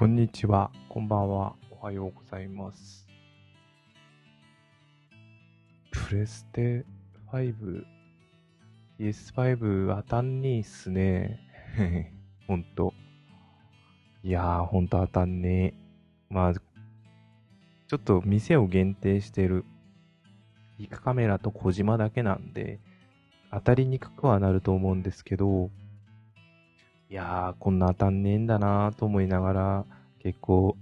こんにちは、こんばんは、おはようございます。プレステ5、PS5 当たんねえっすね。ほんと。いやー、ほんと当たんねえ。まあ、ちょっと店を限定してる、ビッグカメラと小島だけなんで、当たりにくくはなると思うんですけど、いやー、こんな当たんねえんだなーと思いながら、結構、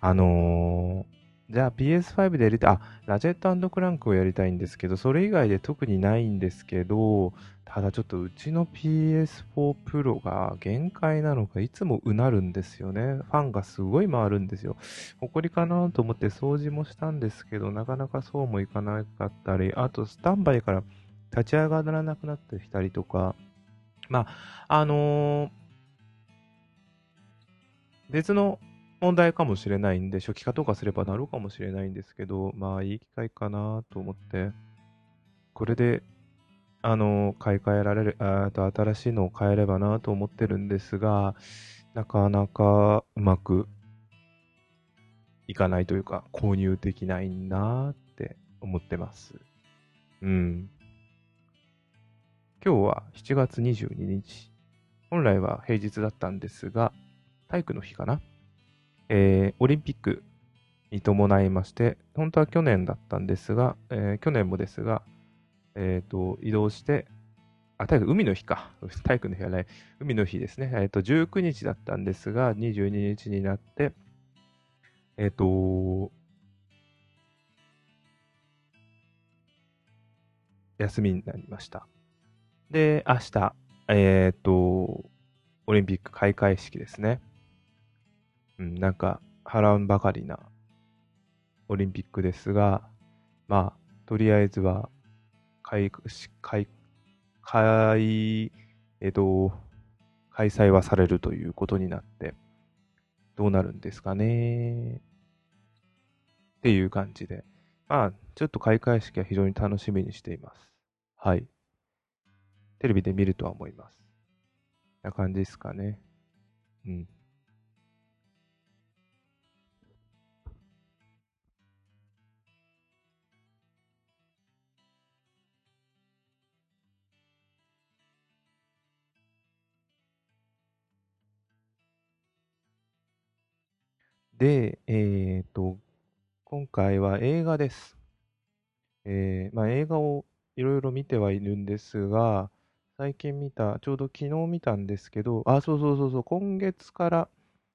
あのー、じゃあ PS5 でやりたい、あ、ラジェットクランクをやりたいんですけど、それ以外で特にないんですけど、ただちょっとうちの PS4 Pro が限界なのか、いつもうなるんですよね。ファンがすごい回るんですよ。埃かなと思って掃除もしたんですけど、なかなかそうもいかなかったり、あとスタンバイから立ち上がらなくなってきたりとか、まあ、あのー別の問題かもしれないんで、初期化とかすればなるかもしれないんですけど、まあいい機会かなと思って、これで、あの、買い替えられる、あと新しいのを買えればなと思ってるんですが、なかなかうまくいかないというか、購入できないなって思ってます。うん。今日は7月22日。本来は平日だったんですが、体育の日かな？えー、オリンピックに伴いまして、本当は去年だったんですが、えー去年もですが、えっ、と、移動して、あ、体育、海の日か。体育の日はない。海の日ですね。えっ、と、19日だったんですが、22日になって、えっ、と、休みになりました。で、明日、えっ、と、オリンピック開会式ですね。うん、なんか、波乱ばかりなオリンピックですが、まあ、とりあえずは、開、開、開、えっと、開催はされるということになって、どうなるんですかね。っていう感じで。まあ、ちょっと開会式は非常に楽しみにしています。はい。テレビで見るとは思います。な感じですかね。うん。で、えっと、今回は映画です。えーまあ、映画をいろいろ見てはいるんですが、最近見た、ちょうど昨日見たんですけど、あ、そうそうそうそう、今月から、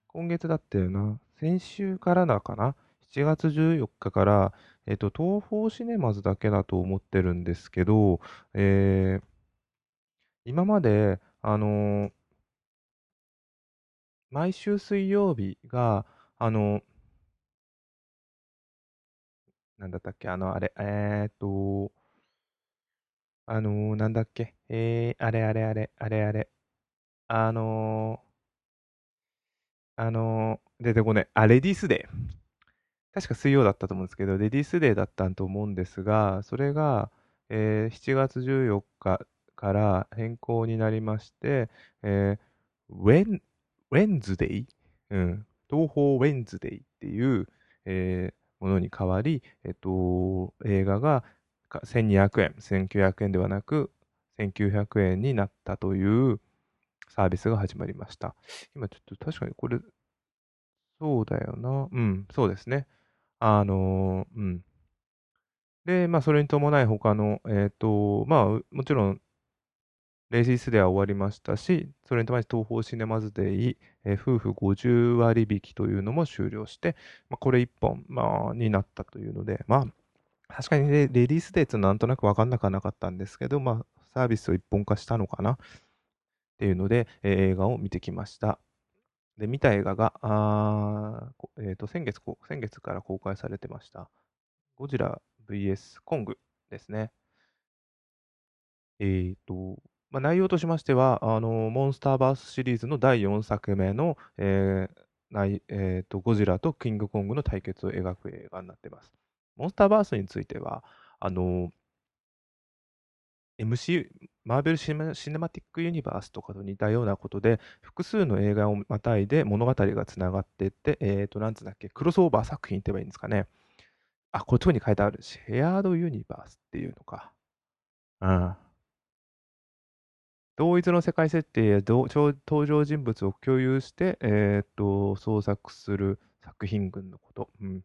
今月だったよな、先週からだかな、7月14日から、えっと、東宝シネマズだけだと思ってるんですけど、えー今まで、あのー毎週水曜日が、あの、なんだったっけ、あの、あれ、えーっと、あのーなんだっけ、えー、あれあれあれ、あれあれ、あのーあのー出てこねえ、あ、レディースデー。確か水曜だったと思うんですけど、レディースデーだったと思うんですが、それが、えー7月14日から変更になりまして、えーウェン、ウェンズデイうん。東宝ウェンズデイっていう、えーものに変わり、えっと、映画が1200円、1900円ではなく、1900円になったというサービスが始まりました。今ちょっと確かにこれ、そうだよな。うん、そうですね。あのーうん。で、まあ、それに伴い他の、えっと、まあ、もちろん、レジスでは終わりましたし、それに伴い東宝シネマズデイ、えー夫婦50割引きというのも終了して、まあ、これ1本、まあ、になったというので、まあ、確かにレディースデーってなんとなく分かんなくなかったんですけど、まあ、サービスを一本化したのかなっていうので、えー映画を見てきました。で、見た映画が、あえーと、先月、先月から公開されてました。ゴジラ VS コングですね。えーと、まあ、内容としましては、あの、モンスターバースシリーズの第4作目の、えーないえーと、ゴジラとキングコングの対決を描く映画になっています。モンスターバースについては、あの、MC、マーベルシネシネマティックユニバースとかと似たようなことで、複数の映画をまたいで物語がつながっていって、えっ、ー、と、なんつうんだっけ、クロスオーバー作品って言えばいいんですかね。あ、こっちに書いてある。シェアードユニバースっていうのか。うん。同一の世界設定や登場人物を共有して、えっ、と、創作する作品群のこと、うん、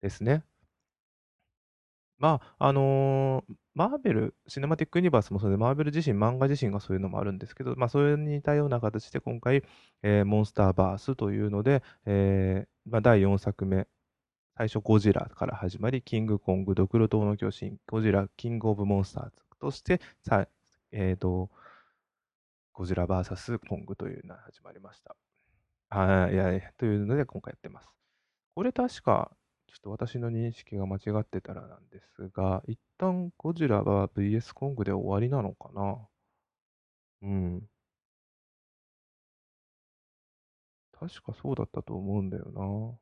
ですね。まあ、あのー、マーベル、シネマティックユニバースもそうで、マーベル自身、漫画自身がそういうのもあるんですけど、まあ、それに似たような形で今回、えー、モンスターバースというので、えー、まあ、第4作目、最初ゴジラから始まり、キングコング、ドクロ島の巨神、ゴジラ、キングオブモンスターズとして、さえっ、ー、と、ゴジラ VS コングというのが始まりました。はい、いや、というので今回やってます。これ確か、ちょっと私の認識が間違ってたらなんですが、一旦ゴジラは VS コングで終わりなのかな？うん。確かそうだったと思うんだよな。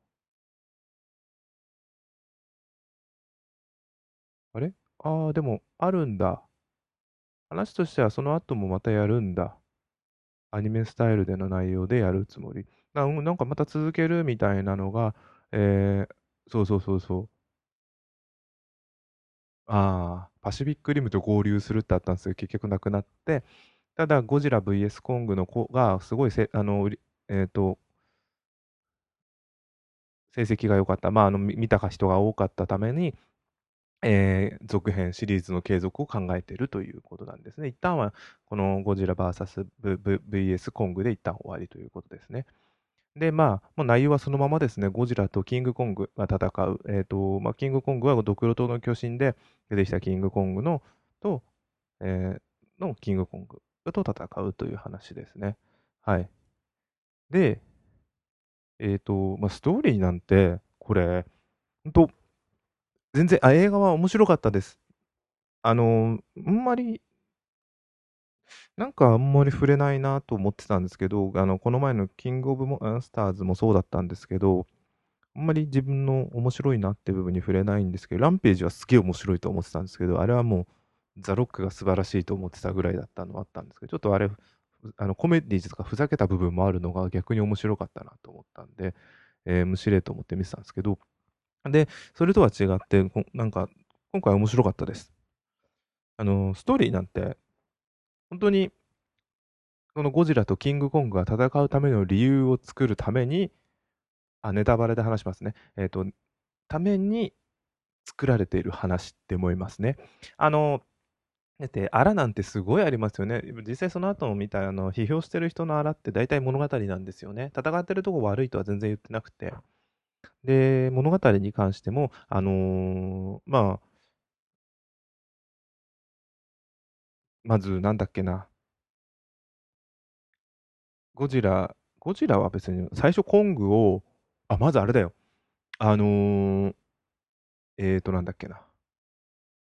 あれ？ああ、でも、あるんだ。話としてはその後もまたやるんだ。アニメスタイルでの内容でやるつもり。ななんかまた続けるみたいなのが、えー、そうそうそうそう。ああ、パシフィックリムと合流するってあったんですけど、結局なくなって、ただ、ゴジラ VS コングの子が、すごいせ、あの、えっ、と、成績が良かった、まあ、あの、見た人が多かったために、えー、続編シリーズの継続を考えているということなんですね。一旦はこのゴジラ VSVS コングで一旦終わりということですね。で、まあ、もう内容はそのままですね、ゴジラとキングコングが戦う。えっ、ー、と、まあ、キングコングはドクロ島の巨神で出てきたキングコングのと、えー、のキングコングと戦うという話ですね。はい。で、えっ、ー、と、まあ、ストーリーなんて、これ、本当全然、あ、映画は面白かったです。あの、あんまり、なんかあんまり触れないなと思ってたんですけど、あの、この前のキングオブモンスターズもそうだったんですけど、あんまり自分の面白いなって部分に触れないんですけど、ランページはすげえ面白いと思ってたんですけど、あれはもう、ザ・ロックが素晴らしいと思ってたぐらいだったのはあったんですけど、ちょっとあれ、あのコメディーとかふざけた部分もあるのが逆に面白かったなと思ったんで、えー、無視例と思って見てたんですけど、で、それとは違って、なんか、今回面白かったです。あの、ストーリーなんて、本当に、このゴジラとキングコングが戦うための理由を作るために、あ、ネタバレで話しますね。えっ、ー、と、ために作られている話って思いますね。あの、だって、あらなんてすごいありますよね。実際その後も見た、あの、批評してる人のあらって大体物語なんですよね。戦ってるとこ悪いとは全然言ってなくて。で、物語に関しても、あの、まあ、まずなんだっけな。ゴジラ、ゴジラは別に最初コングを、あ、まずあれだよ。あのー、えーと、なんだっけな。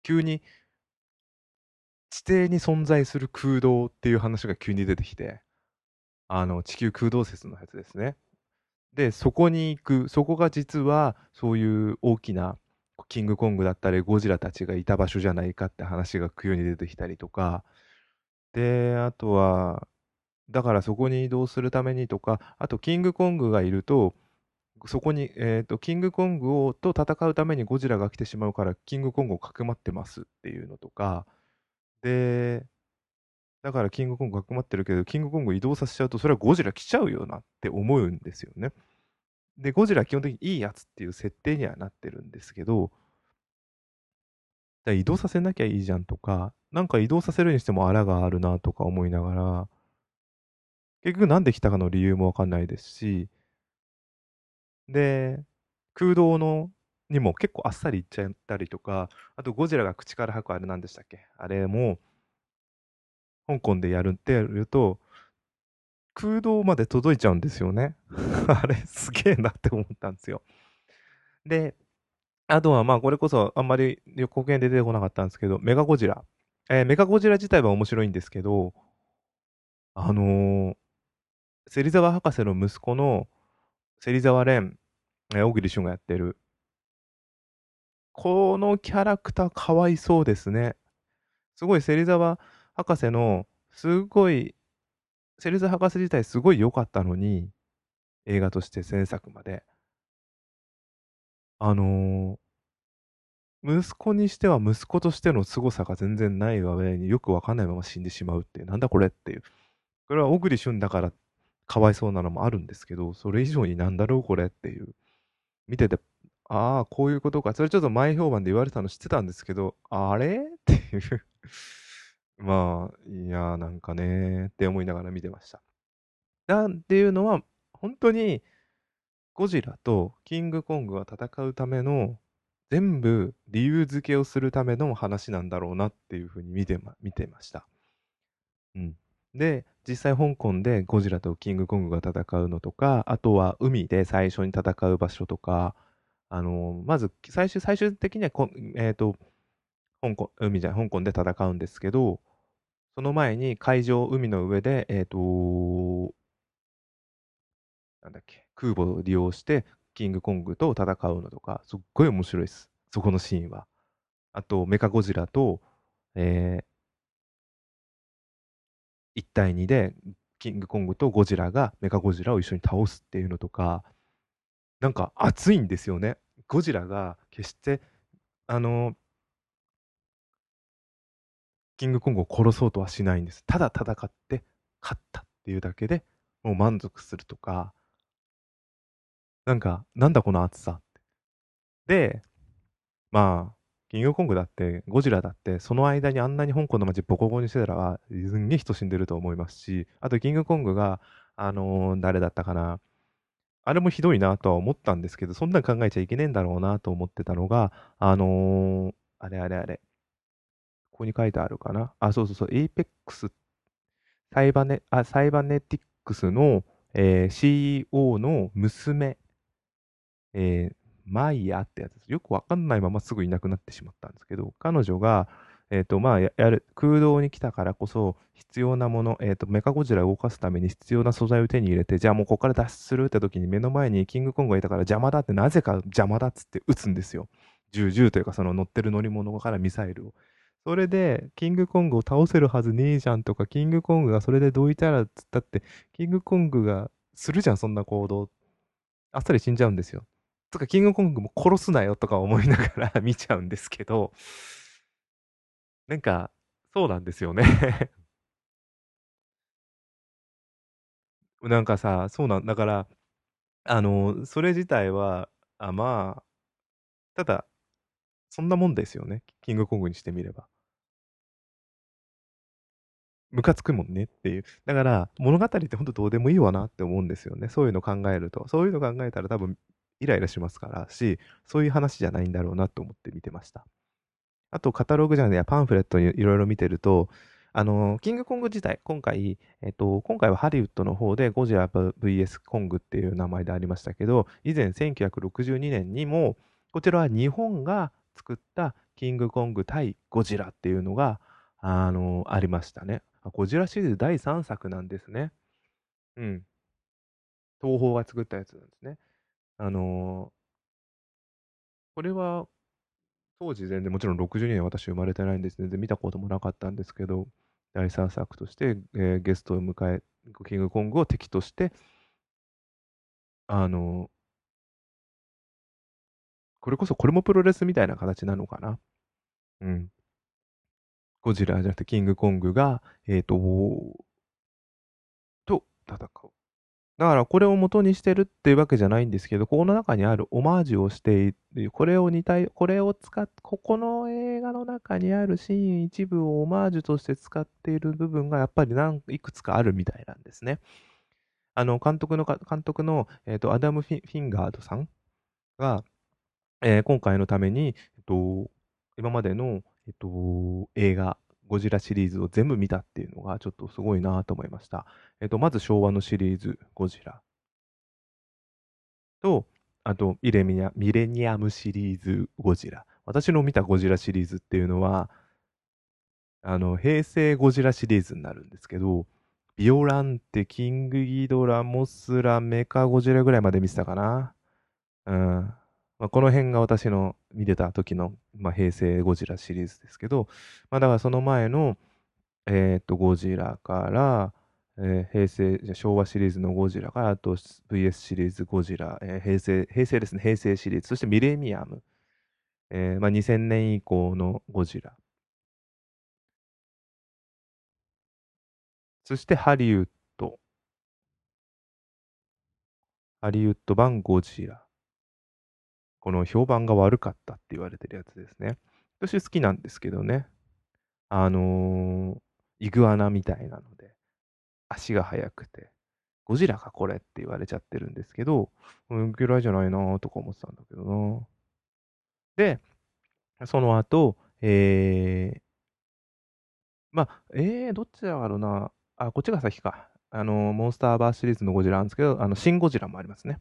急に地底に存在する空洞っていう話が急に出てきて、あの、地球空洞説のやつですね。で、そこに行く、そこが実はそういう大きなキングコングだったりゴジラたちがいた場所じゃないかって話が急に出てきたりとか、で、あとは、だからそこに移動するためにとか、あとキングコングがいると、そこに、えっ、ー、と、キングコングをと戦うためにゴジラが来てしまうから、キングコングをかくまってますっていうのとか、で、だからキングコングかくまってるけど、キングコング移動させちゃうと、それはゴジラ来ちゃうよなって思うんですよね。で、ゴジラ基本的にいいやつっていう設定にはなってるんですけど、移動させなきゃいいじゃんとか、なんか移動させるにしてもあらがあるなとか思いながら、結局なんで来たかの理由もわかんないですし、で、空洞のにも結構あっさりいっちゃったりとか、あとゴジラが口から吐くあれなんでしたっけ？あれも、香港でやるってやると、空洞まで届いちゃうんですよね。あれ、すげえなって思ったんですよ。で、あとはまあ、これこそあんまり予告編で出てこなかったんですけど、メガゴジラ。えー、メガゴジラ自体は面白いんですけど、あのー、芹沢博士の息子の芹沢蓮、え、小栗旬がやってる。このキャラクターかわいそうですね。すごい芹沢博士の、すごい、セルズ博士自体すごい良かったのに、映画として前作まで。あのー、息子にしては息子としての凄さが全然ない上によくわかんないまま死んでしまうっていう、なんだこれっていう。これは小栗旬だからかわいそうなのもあるんですけど、それ以上になんだろうこれっていう。見てて、ああ、こういうことか。それちょっと前評判で言われたの知ってたんですけど、あれ？っていうまあ、いや、なんかねって思いながら見てました。なんていうのは、本当に、ゴジラとキングコングが戦うための、全部理由付けをするための話なんだろうなっていうふうに見てま、見てました。うん。で、実際香港でゴジラとキングコングが戦うのとか、あとは海で最初に戦う場所とか、あの、まず最終、最終的にはこ、えっ、ー、と、香港、海じゃ香港で戦うんですけど、その前に海上、海の上で、えっ、ー、と、なんだっけ、空母を利用して、キングコングと戦うのとか、すっごい面白いです。そこのシーンは。あと、メカゴジラと、えー、1対2で、キングコングとゴジラがメカゴジラを一緒に倒すっていうのとか、なんか熱いんですよね。ゴジラが決して、あの、キングコングを殺そうとはしないんです。ただ戦って勝ったっていうだけでもう満足するとか、なんか、なんだこの熱さって。で、まあ、キングコングだって、ゴジラだって、その間にあんなに香港の街ボコボコにしてたら、すんげえ人死んでると思いますし、あとキングコングが、あのー、誰だったかな。あれもひどいなとは思ったんですけど、そんなん考えちゃいけねえんだろうなと思ってたのが、あのー、あれあれあれ。ここに書いてあるかな？あ、そうそうそう、エイペックス、サイバネ、あ、サイバネティックスの、えー、CEO の娘、えー、マイヤってやつです。よくわかんないまますぐいなくなってしまったんですけど、彼女が、えっ、ー、と、まあや、る、空洞に来たからこそ必要なもの、えっ、ー、と、メカゴジラを動かすために必要な素材を手に入れて、じゃあもうここから脱出するって時に目の前にキングコングがいたから邪魔だって、なぜか邪魔だっつって撃つんですよ。銃銃というかその乗ってる乗り物からミサイルを。それで、キングコングを倒せるはずねえじゃんとか、キングコングがそれでどういたらっつったって、キングコングがするじゃん、そんな行動。あっさり死んじゃうんですよ。とか、キングコングも殺すなよとか思いながら 見ちゃうんですけど、なんか、そうなんですよね なんかさ、そうなん、だから、あの、それ自体は、あ、まあ、ただ、そんなもんですよね。キングコングにしてみれば。ムカつくもんねっていう。だから、物語ってほんとどうでもいいわなって思うんですよね。そういうの考えると。そういうの考えたら多分イライラしますからし、そういう話じゃないんだろうなと思って見てました。あと、カタログじゃないや、パンフレットにいろいろ見てると、あの、キングコング自体、今回、えっと、今回はハリウッドの方でゴジラ VS コングっていう名前でありましたけど、以前1962年にも、こちらは日本が作ったキングコング対ゴジラっていうのが、あの、ありましたね。ゴジラシリーズ第3作なんですね。うん。東宝が作ったやつなんですね。あのこれは、当時全然もちろん62年私生まれてないんです。全然見たこともなかったんですけど、第3作として、えー、ゲストを迎え、キングコングを敵として、あのこれこそこれもプロレスみたいな形なのかな。うん。ゴジラじゃなくてキングコングが、えっ、ー、と、と戦う。だからこれを元にしてるっていうわけじゃないんですけど、ここの中にあるオマージュをしている、これを似た、これを使っ、ここの映画の中にあるシーン一部をオマージュとして使っている部分がやっぱり何、いくつかあるみたいなんですね。あの、監督の、監督の、えっ、ー、と、アダム・フィンガードさんが、えー、今回のために、えっと、今までの、えっと、映画、ゴジラシリーズを全部見たっていうのがちょっとすごいなと思いました。えっと、まず昭和のシリーズ、ゴジラ。と、あとミレニア、ミレニアムシリーズ、ゴジラ。私の見たゴジラシリーズっていうのは、あの、平成ゴジラシリーズになるんですけど、ビオランテ、キングギドラ、モスラ、メカゴジラぐらいまで見てたかな。うん。まあ、この辺が私の見てた時の、まあ、平成ゴジラシリーズですけど、まあ、だからその前の、えっと、ゴジラから、えー平成、昭和シリーズのゴジラから、あと VS シリーズゴジラ、えー平成、平成ですね、平成シリーズ、そしてミレニアム、えーまあ、2000年以降のゴジラ、そしてハリウッド、ハリウッド版ゴジラ。この評判が悪かったって言われてるやつですね。私好きなんですけどね。あのーイグアナみたいなので、足が速くて、ゴジラかこれって言われちゃってるんですけど、嫌いじゃないなとか思ってたんだけどなで、その後、えー、まあ、えー、どっちだろうな。あ、こっちが先か。あの、モンスターバーシリーズのゴジラなんですけど、あの、シン・ゴジラもありますね。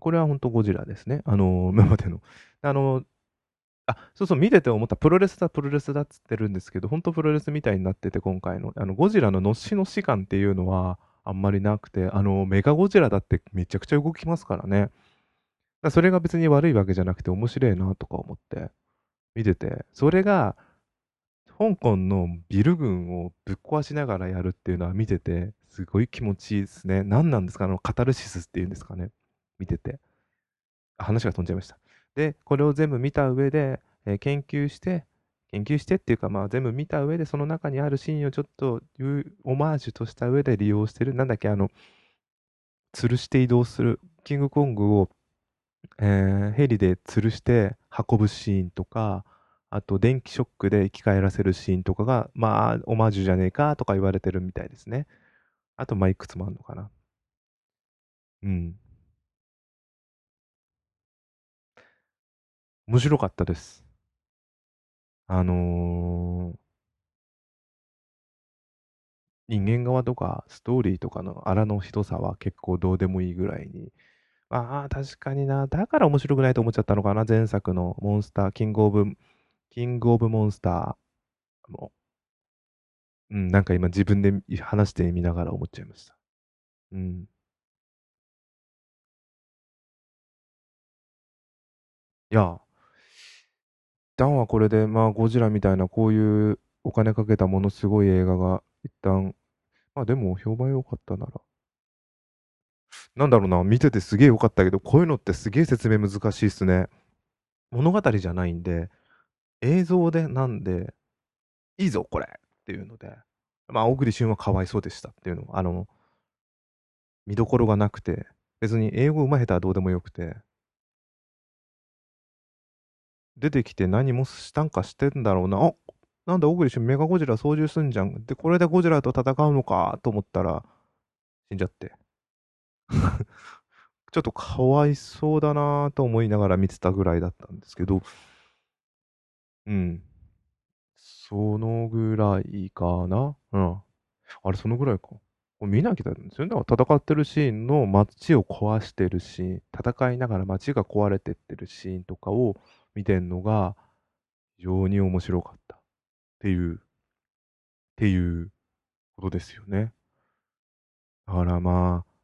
これは本当ゴジラですね。あの、今までの。あの、あ、そうそう、見てて思った。プロレスだ、プロレスだっつってるんですけど、本当プロレスみたいになってて、今回の。あの、ゴジラののしのし感っていうのは、あんまりなくて、あの、メガゴジラだってめちゃくちゃ動きますからね。だそれが別に悪いわけじゃなくて面白いなとか思って見てて、それが香港のビル群をぶっ壊しながらやるっていうのは見てて、すごい気持ちいいですね。何なんですか？あの、カタルシスっていうんですかね。見てて。話が飛んじゃいました。で、これを全部見た上で、えー研究して、研究してっていうか、まあ全部見た上で、その中にあるシーンをちょっとオマージュとした上で利用してる。なんだっけ、あの、吊るして移動する。キングコングを、えーヘリで吊るして運ぶシーンとか、あと電気ショックで生き返らせるシーンとかが、まあ、オマージュじゃねえかとか言われてるみたいですね。あと、まあ、いくつもあるのかな。うん。面白かったです。あのー人間側とかストーリーとかの荒のひどさは結構どうでもいいぐらいに。ああ、確かにな。だから面白くないと思っちゃったのかな。前作のモンスター、キングオブ、キングオブモンスターも。うん、なんか今自分で話してみながら思っちゃいました。うん。いや、旦はこれで、まあ、ゴジラみたいなこういうお金かけたものすごい映画が一旦、まあでも評判良かったなら。なんだろうな、見ててすげえ良かったけど、こういうのってすげえ説明難しいっすね。物語じゃないんで、映像でなんで、いいぞ、これっていうので、まあ、小栗旬はかわいそうでしたっていうのあの、見どころがなくて、別に英語上手い下手はどうでもよくて、出てきて何もしたんかしてんだろうな。あなんだ、小栗旬メガゴジラ操縦すんじゃん。で、これでゴジラと戦うのかと思ったら、死んじゃって。ちょっとかわいそうだなと思いながら見てたぐらいだったんですけど、うん。そのぐらいかな。うん。あれ、そのぐらいか。見なきゃだんですよね。戦ってるシーンの街を壊してるシーン、戦いながら街が壊れてってるシーンとかを見てんのが非常に面白かったっていう、っていうことですよね。だからまあ、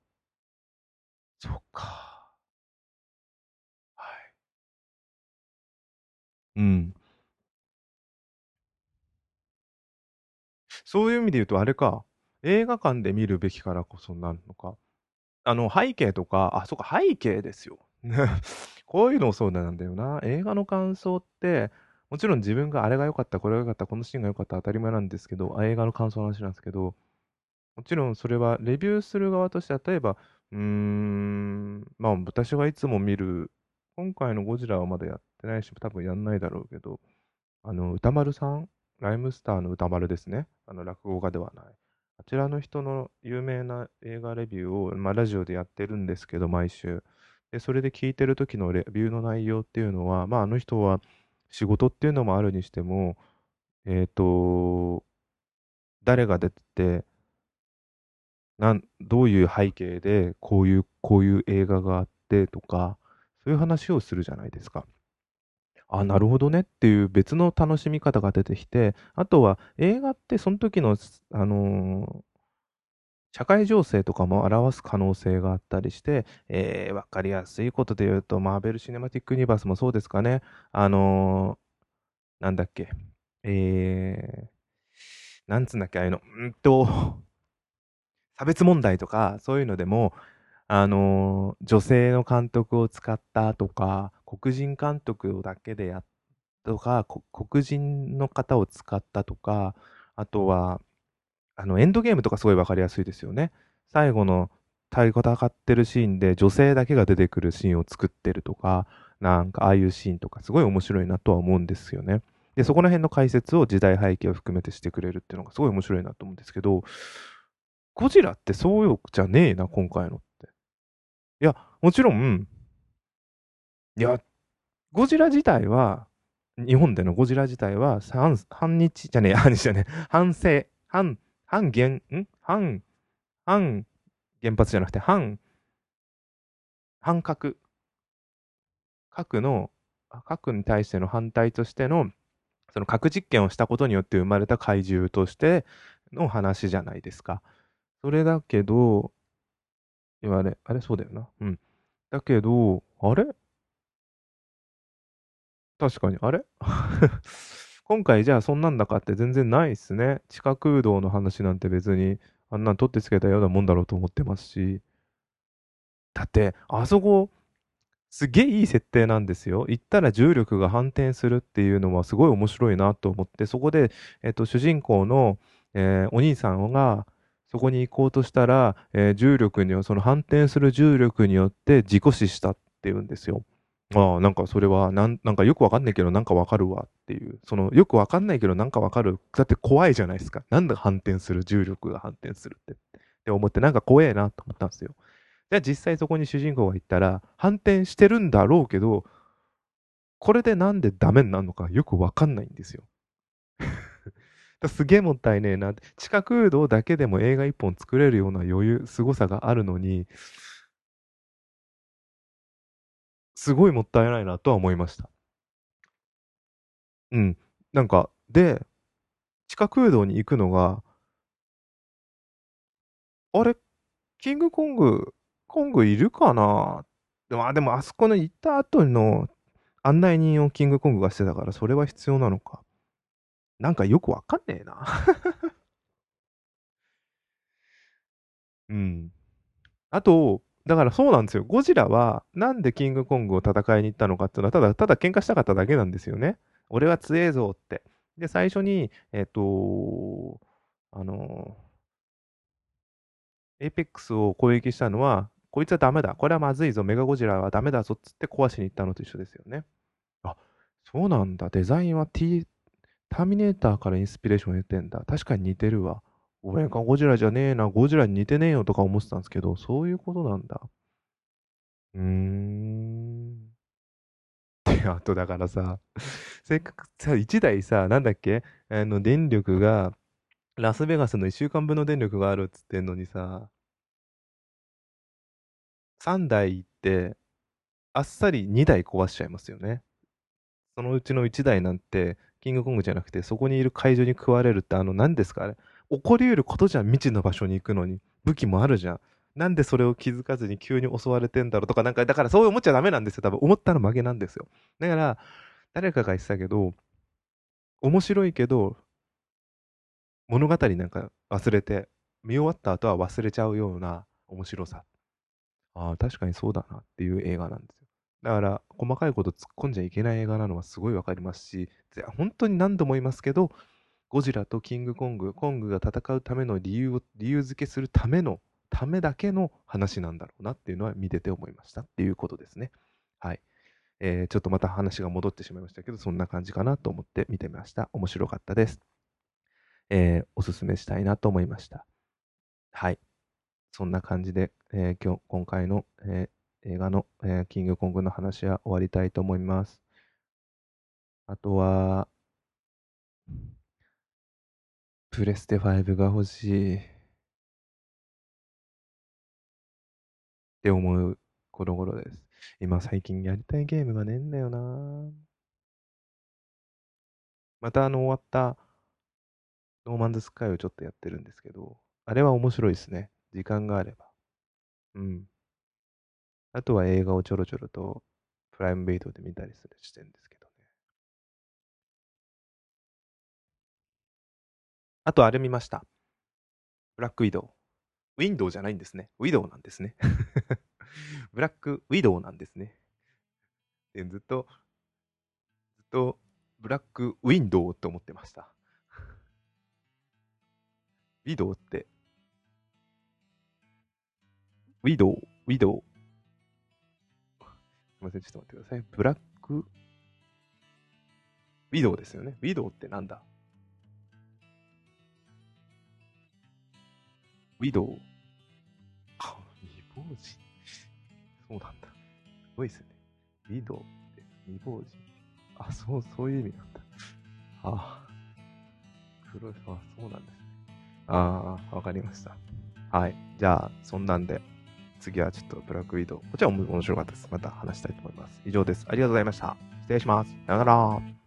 そっか。はい。うん。そういう意味で言うとあれか、映画館で見るべきからこそなるのか。あの、背景とか、あ、そうか、背景ですよ。こういうのもそうなんだよな。映画の感想って、もちろん自分があれが良かった、これが良かった、このシーンが良かった当たり前なんですけど、映画の感想の話なんですけど、もちろんそれはレビューする側として、例えば、うーん、まあ私がいつも見る、今回のゴジラはまだやってないし、多分やんないだろうけど、あの、歌丸さん、ライムスターの歌丸ですね。あの、落語家ではない。あちらの人の有名な映画レビューを、まあ、ラジオでやってるんですけど、毎週。で、それで聞いてる時のレビューの内容っていうのは、まあ、あの人は仕事っていうのもあるにしても、えっと、誰が出てて、なん、どういう背景で、こういう、こういう映画があってとか、そういう話をするじゃないですか。あ、なるほどねっていう別の楽しみ方が出てきて、あとは映画ってその時の、あの社会情勢とかも表す可能性があったりして、えー、わかりやすいことで言うと、マーベル・シネマティック・ユニバースもそうですかね。あのーなんだっけ。えー、なんつんだっけ、ああいうの、うんと、差別問題とか、そういうのでも、あの、女性の監督を使ったとか、黒人監督だけでやったとか、黒人の方を使ったとか、あとは、あの、エンドゲームとかすごいわかりやすいですよね。最後の対戦ってるシーンで女性だけが出てくるシーンを作ってるとか、なんかああいうシーンとかすごい面白いなとは思うんですよね。で、そこら辺の解説を時代背景を含めてしてくれるっていうのがすごい面白いなと思うんですけど、ゴジラってそうよじゃねえな、今回のって。いや、もちろん、いや、ゴジラ自体は、日本でのゴジラ自体は、反、日じゃねえ、反日じゃねえ、反省、反、反原、ん？反、反原発じゃなくて、反、反核。核の、核に対しての反対としての、その核実験をしたことによって生まれた怪獣としての話じゃないですか。それだけど、言われ、あれそうだよな。うん。だけど、あれ？確かに、あれ？今回じゃあそんなんだかって全然ないっすね。地下空洞の話なんて別にあんなん取ってつけたようなもんだろうと思ってますし。だって、あそこ、すげえいい設定なんですよ。行ったら重力が反転するっていうのはすごい面白いなと思って、そこで、えっと、主人公の、えー、お兄さんが、そこに行こうとしたら、えー、重力によ、その反転する重力によって事故死したっていうんですよ。ああ、なんかそれは、なん、なんかよくわかんないけど、なんかわかるわっていう。その、よくわかんないけど、なんかわかる。だって怖いじゃないですか。なんで反転する、重力が反転するって。って思って、なんか怖えなと思ったんですよ。じゃあ実際そこに主人公が行ったら、反転してるんだろうけど、これでなんでダメになるのかよくわかんないんですよ。すげえもったいねえな。地下空洞だけでも映画一本作れるような余裕、凄さがあるのに、すごいもったいないなとは思いました。うん。なんか、で、地下空洞に行くのが、あれ、キングコング、コングいるかな？でも、あ、でもあそこの行った後の案内人をキングコングがしてたから、それは必要なのか。なんかよくわかんねえな。うん。あと、だからそうなんですよ。ゴジラは、なんでキングコングを戦いに行ったのかっていうのは、ただ、ただ喧嘩したかっただけなんですよね。俺は強えぞって。で、最初に、えっ、と、あの、エイペックスを攻撃したのは、こいつはダメだ。これはまずいぞ。メカゴジラはダメだぞ。っつって壊しに行ったのと一緒ですよね。あ、そうなんだ。デザインは T、ターミネーターからインスピレーションを得てんだ。確かに似てるわ。ごめんか、ゴジラじゃねえな、ゴジラに似てねえよとか思ってたんですけど、そういうことなんだ。うーん。で、あとだからさ、せっかくさ、1台さ、なんだっけあの、電力が、ラスベガスの1週間分の電力があるっつってんのにさ、3台行って、あっさり2台壊しちゃいますよね。そのうちの1台なんて、キングコングじゃなくて、そこにいる怪獣に食われるって、あの、何ですかあれ？起こり得ることじゃん、未知の場所に行くのに。武器もあるじゃん。なんでそれを気づかずに急に襲われてんだろうとか、なんか、だからそう思っちゃダメなんですよ。多分思ったら負けなんですよ。だから、誰かが言ってたけど、面白いけど、物語なんか忘れて、見終わった後は忘れちゃうような面白さ。ああ、確かにそうだなっていう映画なんですよ。だから、細かいこと突っ込んじゃいけない映画なのはすごいわかりますし、本当に何度も言いますけど、ゴジラとキングコング、コングが戦うための理由を、理由付けするための、ためだけの話なんだろうなっていうのは見てて思いましたっていうことですね。はい。えー、ちょっとまた話が戻ってしまいましたけど、そんな感じかなと思って見てみました。面白かったです。えー、おすすめしたいなと思いました。はい。そんな感じで、えー、今日、今回の、え映画の、えキングコングの話は終わりたいと思います。あとは、プレステ5が欲しい。って思うこの頃です。今最近やりたいゲームがねえんだよなまたあの終わったノーマンズスカイをちょっとやってるんですけど、あれは面白いですね。時間があれば。うん。あとは映画をちょろちょろとプライムベイトで見たりするしてるんですけど。あとあれ見ました。ブラックウィドウ。ウィンドウじゃないんですね。ウィドウなんですね。ブラックウィドウなんですね。でずっと、ずっと、ブラックウィンドウって思ってました。ウィドウって、ウィドウ、ウィドウ。すいません、ちょっと待ってください。ブラック、ウィドウですよね。ウィドウってなんだ？ウィドウ。あ、未亡人。そうなんだ。すごいですね。ウィドウって未亡人。あ、そう、そういう意味なんだ。ああ。黒い、あ、そうなんですね。ああ、わかりました。はい。じゃあ、そんなんで、次はちょっとブラックウィドウ。こちらも面白かったです。また話したいと思います。以上です。ありがとうございました。失礼します。さよなら。